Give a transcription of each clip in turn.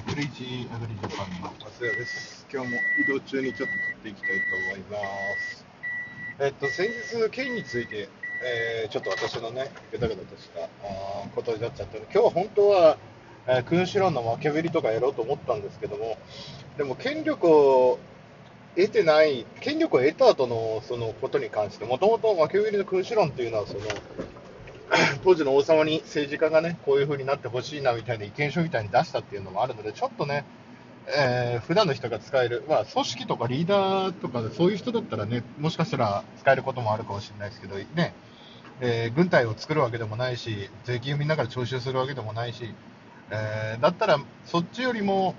えークレイジーアグリジャパンの松屋です。今日も移動中にちょっと撮っていきたいと思います。えっと、先日、県について、えーちょっと私のね、ぐだぐだとしたあことになっちゃったので、今日は本当は、えー君主論の負けべりとかやろうと思ったんですけども、でも権力を得てない、権力を得た後のそのことに関して、もともと負けべりの君主論っていうのは、その、当時の王様に政治家がね、こういう風になってほしいなみたいな意見書みたいに出したっていうのもあるので、ちょっとね、えー普段の人が使える、まあ、組織とかリーダーとか、そういう人だったらね、もしかしたら使えることもあるかもしれないですけど、ね、えー軍隊を作るわけでもないし、税金をみんなから徴収するわけでもないし、えーだったら、そっちよりも、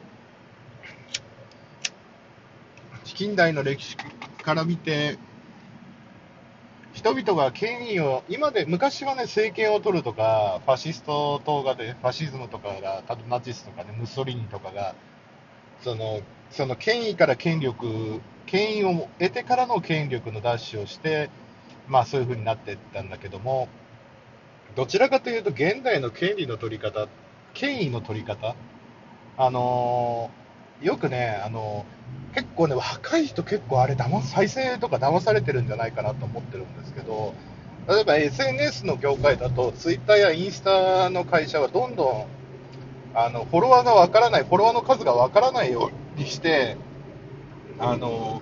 近代の歴史から見て、人々が権威を、今で、昔はね、政権を取るとか、ファシスト党がで、ファシズムとかが、たナチスとかね、ムッソリーニとかが、その、その権威から権力、権威を得てからの権力の奪取をして、まあそういう風になっていったんだけども、どちらかというと、現代の権利の取り方、権威の取り方、あのーよくね、あのー結構ね、若い人結構あれ、騙再生とか騙されてるんじゃないかなと思ってるんですけど、例えば SNS の業界だと、ツイッターやインスタの会社はどんどん、あの、フォロワーがわからない、フォロワーの数がわからないようにして、あの、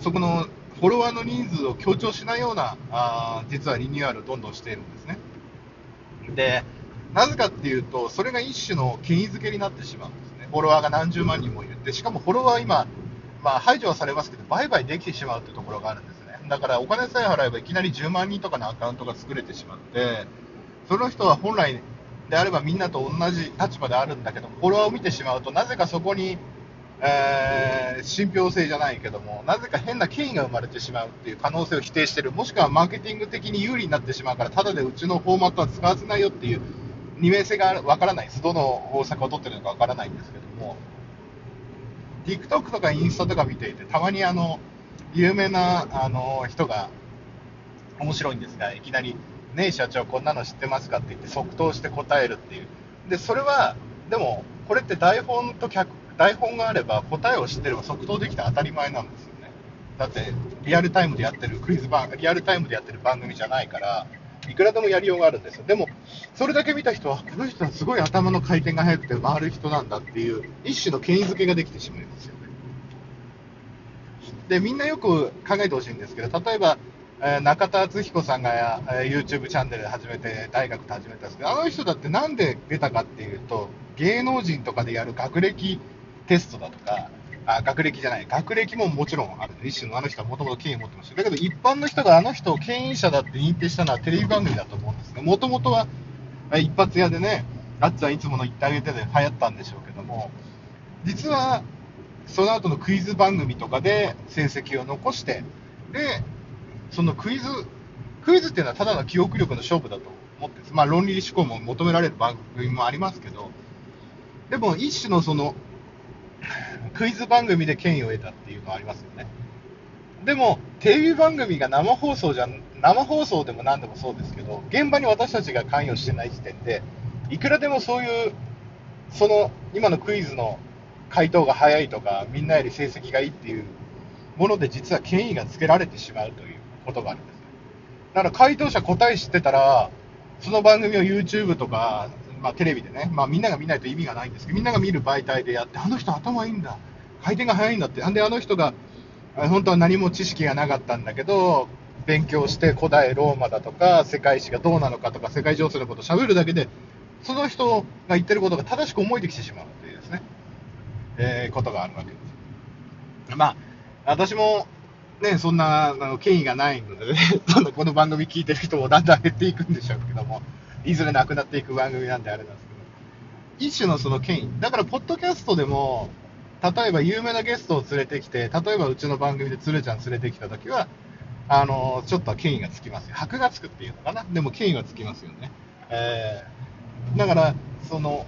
そこのフォロワーの人数を強調しないような、あ実はリニューアルをどんどんしているんですね。で、なぜかっていうと、それが一種の権威づけになってしまうんですね。フォロワーが何十万人もいる。で、しかもフォロワー今、まあ排除はされますけど、売買できてしまうというところがあるんですね。だからお金さえ払えばいきなり10万人とかのアカウントが作れてしまって、その人は本来であればみんなと同じ立場であるんだけど、フォロワーを見てしまうと、なぜかそこに、えー信憑性じゃないけども、なぜか変な権威が生まれてしまうっていう可能性を否定してる、もしくはマーケティング的に有利になってしまうから、ただでうちのフォーマットは使わせないよっていう二面性がわからないです。どの大阪を取ってるのかわからないんですけども、TikTok とかインスタとか見ていて、たまにあの、有名なあの人が面白いんですが、いきなり、ねえ社長、こんなの知ってますか？って言って即答して答えるっていう。で、それは、でも、これって台本と脚、台本があれば答えを知ってれば即答できて当たり前なんですよね。だって、リアルタイムでやってるクイズ番、リアルタイムでやってる番組じゃないから、いくらでもやりようがあるんですよ。でも、それだけ見た人は、この人はすごい頭の回転が速くて回る人なんだっていう、一種の権威づけができてしまいますよね。で、みんなよく考えてほしいんですけど、例えば、えー中田敦彦さんが、えー YouTube チャンネル始めて、大学で始めたんですけど、あの人だってなんで出たかっていうと、芸能人とかでやる学歴テストだとか、あ学歴じゃない、学歴ももちろんある。一種のあの人はもともと権威を持ってました。だけど一般の人があの人を権威者だって認定したのはテレビ番組だと思うんですね。もともとは、一発屋でね、あっちゃんいつもの言ってあげてで流行ったんでしょうけども、実は、その後のクイズ番組とかで成績を残して、で、そのクイズ、クイズっていうのはただの記憶力の勝負だと思って。まあ論理思考も求められる番組もありますけど、でも一種のその、クイズ番組で権威を得たっていうのはありますよね。でも、テレビ番組が生放送じゃん、生放送でも何でもそうですけど、現場に私たちが関与してない時点で、いくらでもそういう、その、今のクイズの回答が早いとか、みんなより成績がいいっていうもので、実は権威がつけられてしまうということがあるんですよ。だから回答者答え知ってたら、その番組を YouTube とか、まあ、テレビでね、まあ、みんなが見ないと意味がないんですけど、みんなが見る媒体でやって、あの人頭いいんだ、回転が早いんだって、なんであの人が、本当は何も知識がなかったんだけど、勉強して古代ローマだとか、世界史がどうなのかとか、世界情勢のことを喋るだけで、その人が言ってることが正しく思えてきてしまうっていうですね、えーことがあるわけです。まあ、私も、ね、そんなあの権威がないのでね、この番組聞いてる人もだんだん減っていくんでしょうけども、いずれなくなっていく番組なんであれなんですけど、一種のその権威。だから、ポッドキャストでも、例えば有名なゲストを連れてきて、例えばうちの番組で鶴ちゃん連れてきたときは、あのちょっと権威がつきますよ。箔がつくっていうのかな。でも権威はつきますよね。えーだから、その、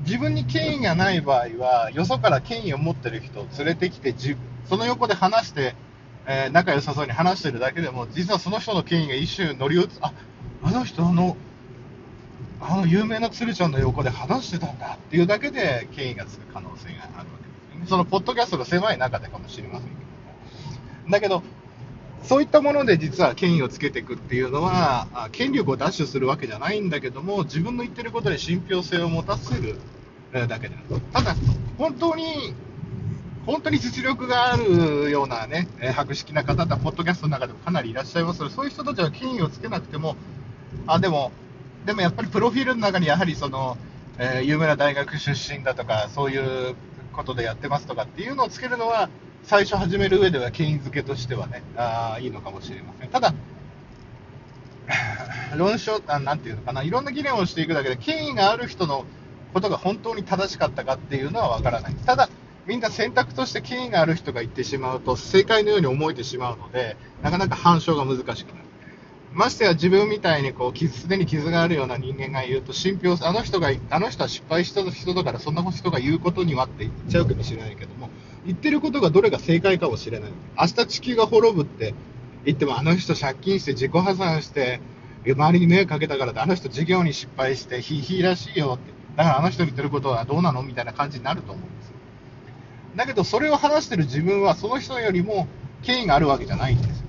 自分に権威がない場合は、よそから権威を持ってる人を連れてきて、その横で話して、えー仲良さそうに話してるだけでも、実はその人の権威が一瞬乗り移あ、あの人の、あの有名な鶴ちゃんの横で話してたんだっていうだけで権威がつく可能性があるわけですよね。そのポッドキャストの狭い中でかもしれませんけどだけど、そういったもので実は権威をつけていくっていうのは、権力を奪取するわけじゃないんだけども、自分の言ってることで信憑性を持たせるだけでただ、本当に、本当に実力があるようなね、博識な方って、ポッドキャストの中でもかなりいらっしゃいますので、そういう人たちは権威をつけなくても、あ、でも、でもやっぱりプロフィールの中にやはりその、えー、有名な大学出身だとか、そういうことでやってますとかっていうのをつけるのは、最初始める上では権威づけとしてはね、あいいのかもしれません。ただ、論証あ、なんていうのかな、いろんな議論をしていくだけで、権威がある人のことが本当に正しかったかっていうのはわからない。ただ、みんな選択として権威がある人が言ってしまうと、正解のように思えてしまうので、なかなか反証が難しくなる。ましてや自分みたいにこうすでに傷があるような人間が言うと信憑あの人があの人は失敗した人だからそんな人が言うことにはって言っちゃうかもしれないけども言ってることがどれが正解かもしれない。明日地球が滅ぶって言ってもあの人借金して自己破産して周りに迷惑かけたからってあの人授業に失敗してひいひいらしいよって。だからあの人言ってることはどうなのみたいな感じになると思うんですよ。だけどそれを話してる自分はその人よりも権威があるわけじゃないんですよ。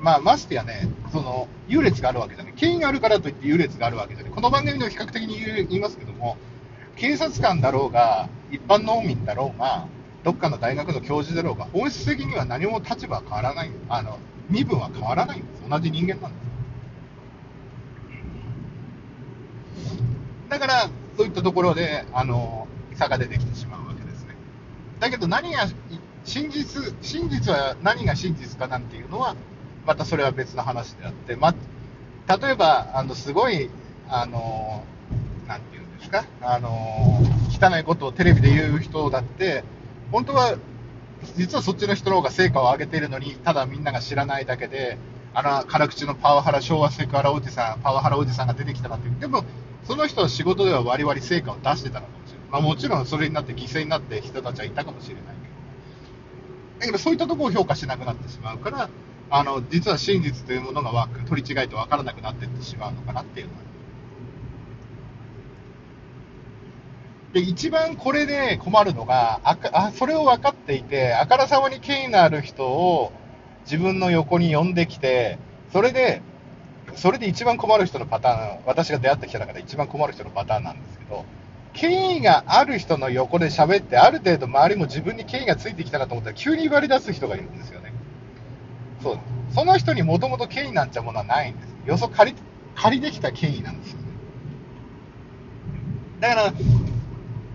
まあ、ましてやね、その、優劣があるわけじゃない。権威があるからといって優劣があるわけじゃない。この番組でも比較的に言いますけども、警察官だろうが、一般農民だろうが、どっかの大学の教授だろうが、本質的には何も立場は変わらない。あの、身分は変わらないんです。同じ人間なんです。だから、そういったところで、あの、差が出てきてしまうわけですね。だけど何が、真実、真実は何が真実かなんていうのは、またそれは別の話であって、ま、例えば、あの、すごい、あの、なんていうんですか、あの、汚いことをテレビで言う人だって、本当は、実はそっちの人の方が成果を上げているのに、ただみんなが知らないだけで、あの、辛口のパワハラ、昭和セクハラおじさん、パワハラおじさんが出てきたなっていう。でも、その人は仕事では割々成果を出してたのかもしれない。まあもちろんそれになって犠牲になって人たちはいたかもしれないけど。だけどそういったところを評価しなくなってしまうから、あの、実は真実というものが取り違えて分からなくなっていってしまうのかなっていうのは。で、一番これで困るのが、ああそれを分かっていて、あからさまに権威のある人を自分の横に呼んできて、それで、それで一番困る人のパターン、私が出会ってきた中で一番困る人のパターンなんですけど、権威がある人の横で喋って、ある程度周りも自分に権威がついてきたなと思ったら、急に割り出す人がいるんですよね。そう。その人にもともと権威なんちゃものはないんです。よそ借り、借りできた権威なんですよね。だから、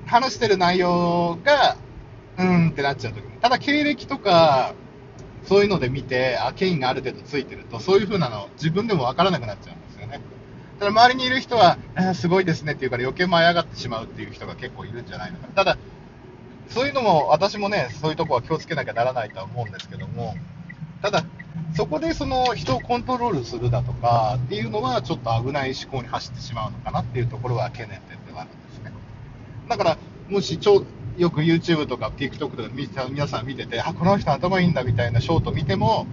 話してる内容が、うーんってなっちゃうときただ経歴とか、そういうので見て、あ、権威がある程度ついてると、そういう風なの自分でもわからなくなっちゃうんですよね。ただ周りにいる人は、あすごいですねって言うから余計舞い上がってしまうっていう人が結構いるんじゃないのかな。ただ、そういうのも私もね、そういうとこは気をつけなきゃならないとは思うんですけども、ただ、そこでその人をコントロールするだとかっていうのはちょっと危ない思考に走ってしまうのかなっていうところは懸念点ではあるんですね。だから、もしちょよく YouTube とか TikTok とか皆さん見てて、あ、この人頭いいんだみたいなショート見ても、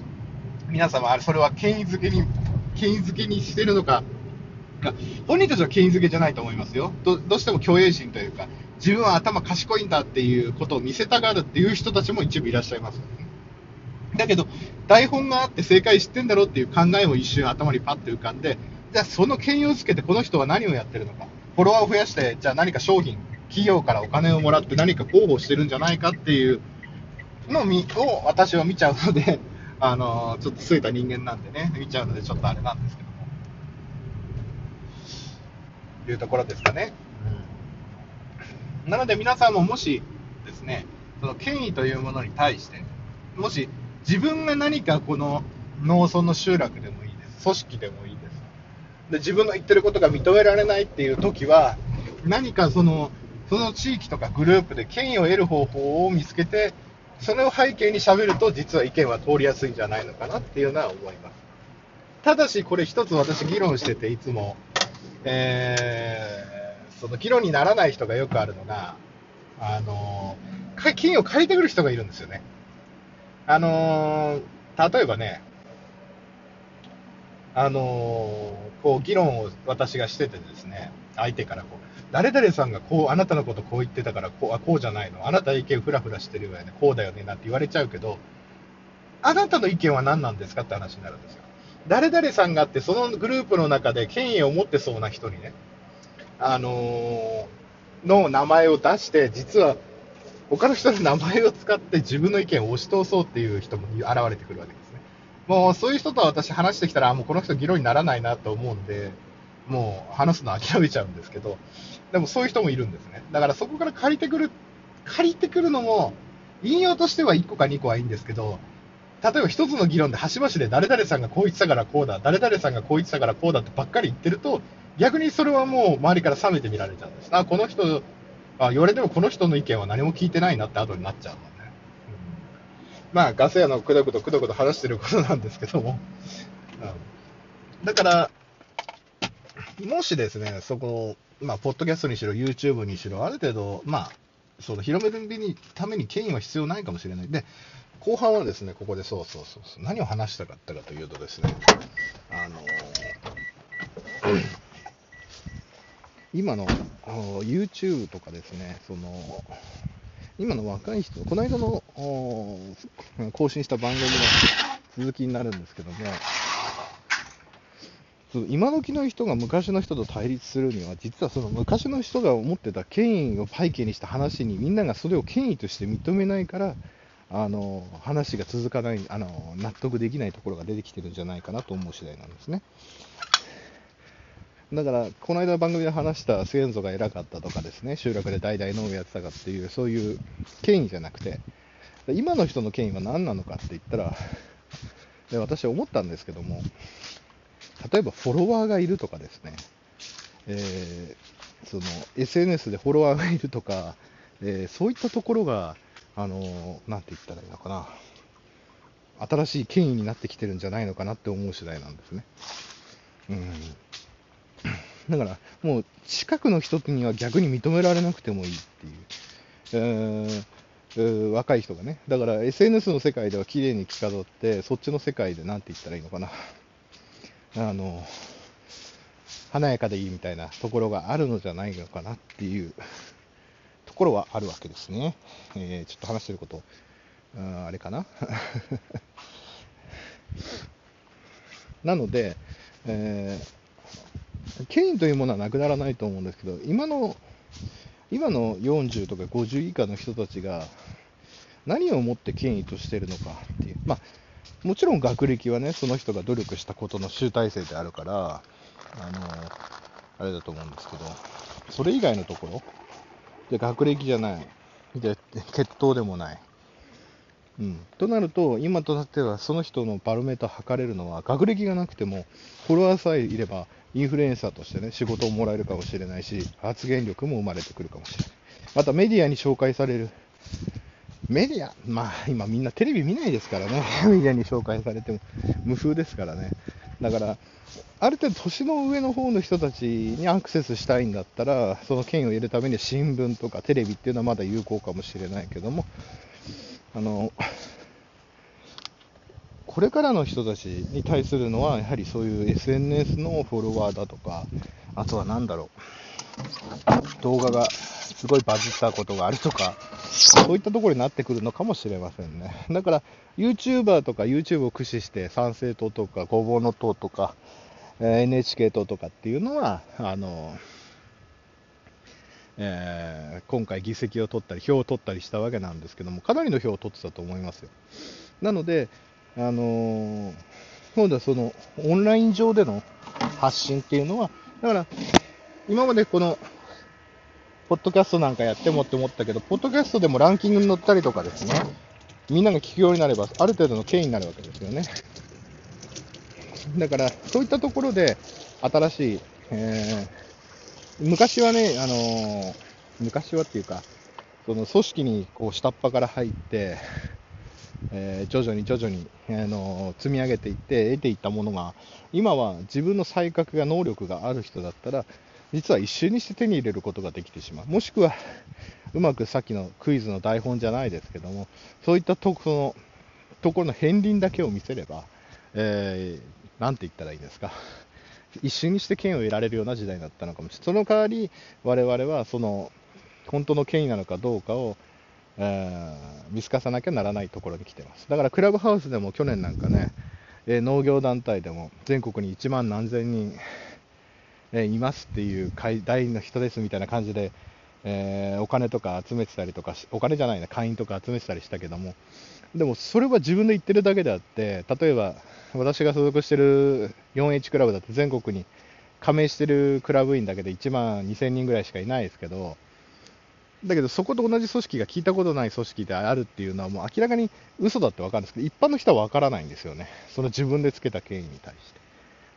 皆様、それは権威づけに、権威づけにしてるのか、本人たちは権威づけじゃないと思いますよ。どどうしても虚栄心というか、自分は頭賢いんだっていうことを見せたがるっていう人たちも一部いらっしゃいますよね、だけど、台本があって正解知ってんだろうっていう考えも一瞬頭にパッと浮かんで、じゃあその兼用をつけてこの人は何をやってるのか。フォロワーを増やして、じゃあ何か商品、企業からお金をもらって何か広報してるんじゃないかっていうのをを私は見ちゃうので、あのー、ちょっと据えた人間なんでね、見ちゃうのでちょっとあれなんですけども。というところですかね。うん、なので皆さんももしですね、その権威というものに対して、もし自分が何かこの農村の集落でもいいです。組織でもいいです。で、自分の言ってることが認められないっていう時は、何かその、その地域とかグループで権威を得る方法を見つけて、それを背景に喋ると、実は意見は通りやすいんじゃないのかなっていうのは思います。ただし、これ一つ私議論してて、いつも、えー、その議論にならない人がよくあるのが、あの、金を借りてくる人がいるんですよね。あのー、例えばね、あのこう議論を私がしててですね、相手からこう、誰々さんがこう、あなたのことこう言ってたからこう、あこうじゃないの、あなた意見ふらふらしてるよね、こうだよねなんて言われちゃうけど、あなたの意見は何なんですかって話になるんですよ。誰々さんがあって、そのグループの中で権威を持ってそうな人にね、あのー、の名前を出して、実は他の人の名前を使って自分の意見を押し通そうっていう人も現れてくるわけですね。もうそういう人と私話してきたら、もうこの人議論にならないなと思うんで、もう話すの諦めちゃうんですけど、でもそういう人もいるんですね。だからそこから借りてくる、借りてくるのも、引用としては1個か2個はいいんですけど、例えば1つの議論で端々で誰々さんがこう言ってたからこうだ、誰々さんがこう言ってたからこうだってばっかり言ってると、逆にそれはもう周りから冷めてみられちゃうんです。あ、この人、あ言われてもこの人の意見は何も聞いてないなって後になっちゃうのね。うん、まあ、ガス屋のくどくどくどくど話してることなんですけども。うん、だから、もしですね、そこの、まあ、ポッドキャストにしろ、YouTube にしろ、ある程度、まあ、その広めるために権威は必要ないかもしれない。で、後半はですね、ここでそうそうそうそう、何を話したかったかというとですね、あのー、今の YouTube とかですね、その、今の若い人、この間の更新した番組の続きになるんですけども、今時の人が昔の人と対立するには、実はその昔の人が思ってた権威を背景にした話に、みんながそれを権威として認めないから、あの話が続かないあの、納得できないところが出てきてるんじゃないかなと思う次第なんですね。だから、この間番組で話した先祖が偉かったとかですね、集落で代々農業やってたかっていう、そういう権威じゃなくて、今の人の権威は何なのかって言ったら、で私は思ったんですけども、例えばフォロワーがいるとかですね、えー、その SNS でフォロワーがいるとか、えー、そういったところが、あのー、なんて言ったらいいのかな、新しい権威になってきてるんじゃないのかなって思う次第なんですね。うんだから、もう近くの人には逆に認められなくてもいいっていう。えー、若い人がね。だから SNS の世界では綺麗に着飾って、そっちの世界で何て言ったらいいのかな。あの、華やかでいいみたいなところがあるのじゃないのかなっていうところはあるわけですね。えー、ちょっと話してること、ああれかな。なので、えー、権威というものはなくならないと思うんですけど、今の、今の40とか50以下の人たちが何をもって権威としているのかっていう、まあ、もちろん学歴はね、その人が努力したことの集大成であるから、あの、あれだと思うんですけど、それ以外のところ、で学歴じゃない、で血統でもない。うん、となると、今となってはその人のバロメーター測れるのは、学歴がなくても、フォロワーさえいれば、インフルエンサーとしてね、仕事をもらえるかもしれないし、発言力も生まれてくるかもしれない。またメディアに紹介されるメディア、まあ今みんなテレビ見ないですからね、メディアに紹介されても無風ですからね。だから、ある程度年の上の方の人たちにアクセスしたいんだったら、その権威を得るためには新聞とかテレビっていうのはまだ有効かもしれないけども、あの、これからの人たちに対するのは、やはりそういう SNS のフォロワーだとか、あとは何だろう、動画がすごいバズったことがあるとか、そういったところになってくるのかもしれませんね。だから、YouTuber とか YouTube を駆使して、参政党とか、ごぼうの党とか、NHK 党とかっていうのは、あの、えー、今回議席を取ったり、票を取ったりしたわけなんですけども、かなりの票を取ってたと思いますよ。なので、あのー、今度はその、オンライン上での発信っていうのは、だから、今までこのポッドキャストなんかやってもって思ったけど、ポッドキャストでもランキングに載ったりとかですね、みんなが聞くようになれば、ある程度の権威になるわけですよね。だから、そういったところで、新しい、えー、昔はね、あのー、昔はっていうか、その組織にこう下っ端から入って、えー、徐々に徐々に、あの積み上げていって得ていったものが今は自分の才覚が能力がある人だったら実は一瞬にして手に入れることができてしまう。もしくは、うまくさっきのクイズの台本じゃないですけども、そういったとこのところの片鱗だけを見せれば、えー、て言ったらいいですか、一瞬にして権を得られるような時代だったのかもしれない。その代わり、我々はその、本当の権威なのかどうかを、えー、見透かさなきゃならないところに来てます。だからクラブハウスでも去年なんかね、えー、農業団体でも全国に1万何千人、えー、いますっていう会大の人ですみたいな感じで、えー、お金とか集めてたりとか、お金じゃないな、会員とか集めてたりしたけども、でもそれは自分で言ってるだけであって、例えば私が所属してる 4H クラブだと全国に加盟してるクラブ員だけで1万2000人ぐらいしかいないですけど、だけどそこと同じ組織が聞いたことない組織であるっていうのはもう明らかに嘘だって分かるんですけど、一般の人は分からないんですよね。その自分でつけた権威に対して。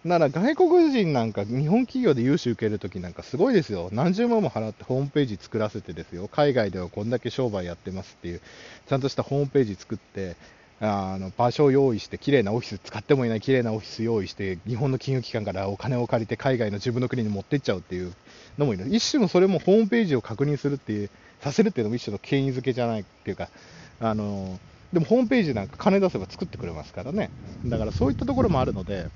なら外国人なんか日本企業で融資受けるときなんかすごいですよ。何十万も払ってホームページ作らせてですよ。海外ではこんだけ商売やってますっていう、ちゃんとしたホームページ作って、あの場所を用意して、綺麗なオフィス、使ってもいない綺麗なオフィス用意して、日本の金融機関からお金を借りて海外の自分の国に持っていっちゃうっていうのもいる。一種のそれもホームページを確認するっていう、させるっていうのも一種の権威づけじゃないっていうか、あのでもホームページなんか金出せば作ってくれますからね。だからそういったところもあるので、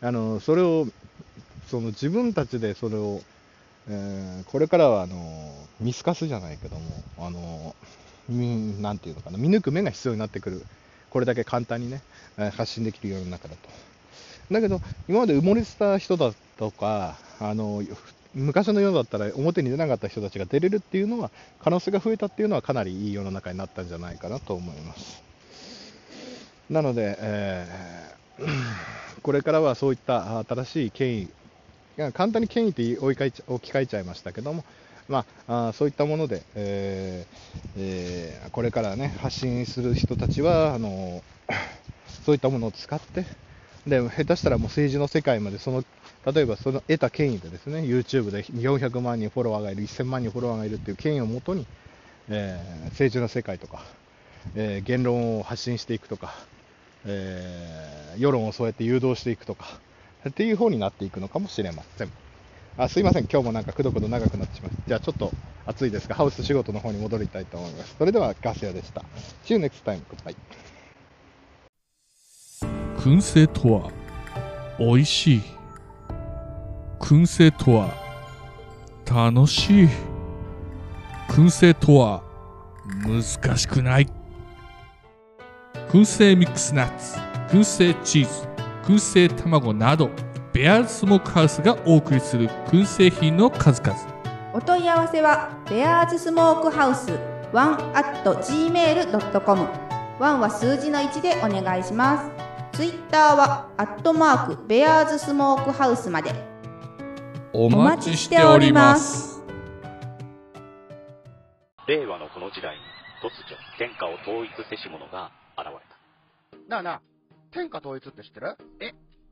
あのそれをその自分たちでそれを、えー、これからはあの見透かすじゃないけども、あのなんていうのかな、見抜く目が必要になってくる、これだけ簡単にね、発信できる世の中だと。だけど、今まで埋もれてた人だとか、あの昔の世だったら表に出なかった人たちが出れるっていうのは、可能性が増えたっていうのは、かなりいい世の中になったんじゃないかなと思います。なので、えーこれからはそういった新しい権威、簡単に権威って置き換えちゃいましたけども、まあ、あそういったもので、えーえー、これからね、発信する人たちは、あの そういったものを使って、で下手したらもう政治の世界までその例えばその得た権威でですね YouTube で400万人フォロワーがいる1000万人フォロワーがいるっていう権威をもとに、えー、政治の世界とか、えー、言論を発信していくとか、えー、世論をそうやって誘導していくとか、っていう方になっていくのかもしれません。あすいません、今日もなんかくどくど長くなってしまって、じゃあちょっと暑いですが、ハウス仕事の方に戻りたいと思います。それではガス屋でした。See you next time. Goodbye. 燻製とは美味しい。燻製とは楽しい。燻製とは難しくない。燻製ミックスナッツ、燻製チーズ、燻製卵など、ベアーズスモークハウスがお送りする燻製品の数々。お問い合わせは、ベアーズスモークハウス1 at gmail.com。1は数字の1でお願いします。ツイッターは、アットマーク、ベアーズスモークハウスまで。お待ちしております。令和のこの時代に突如、天下を統一せし者が現れた。なあなあ、天下統一って知ってる？え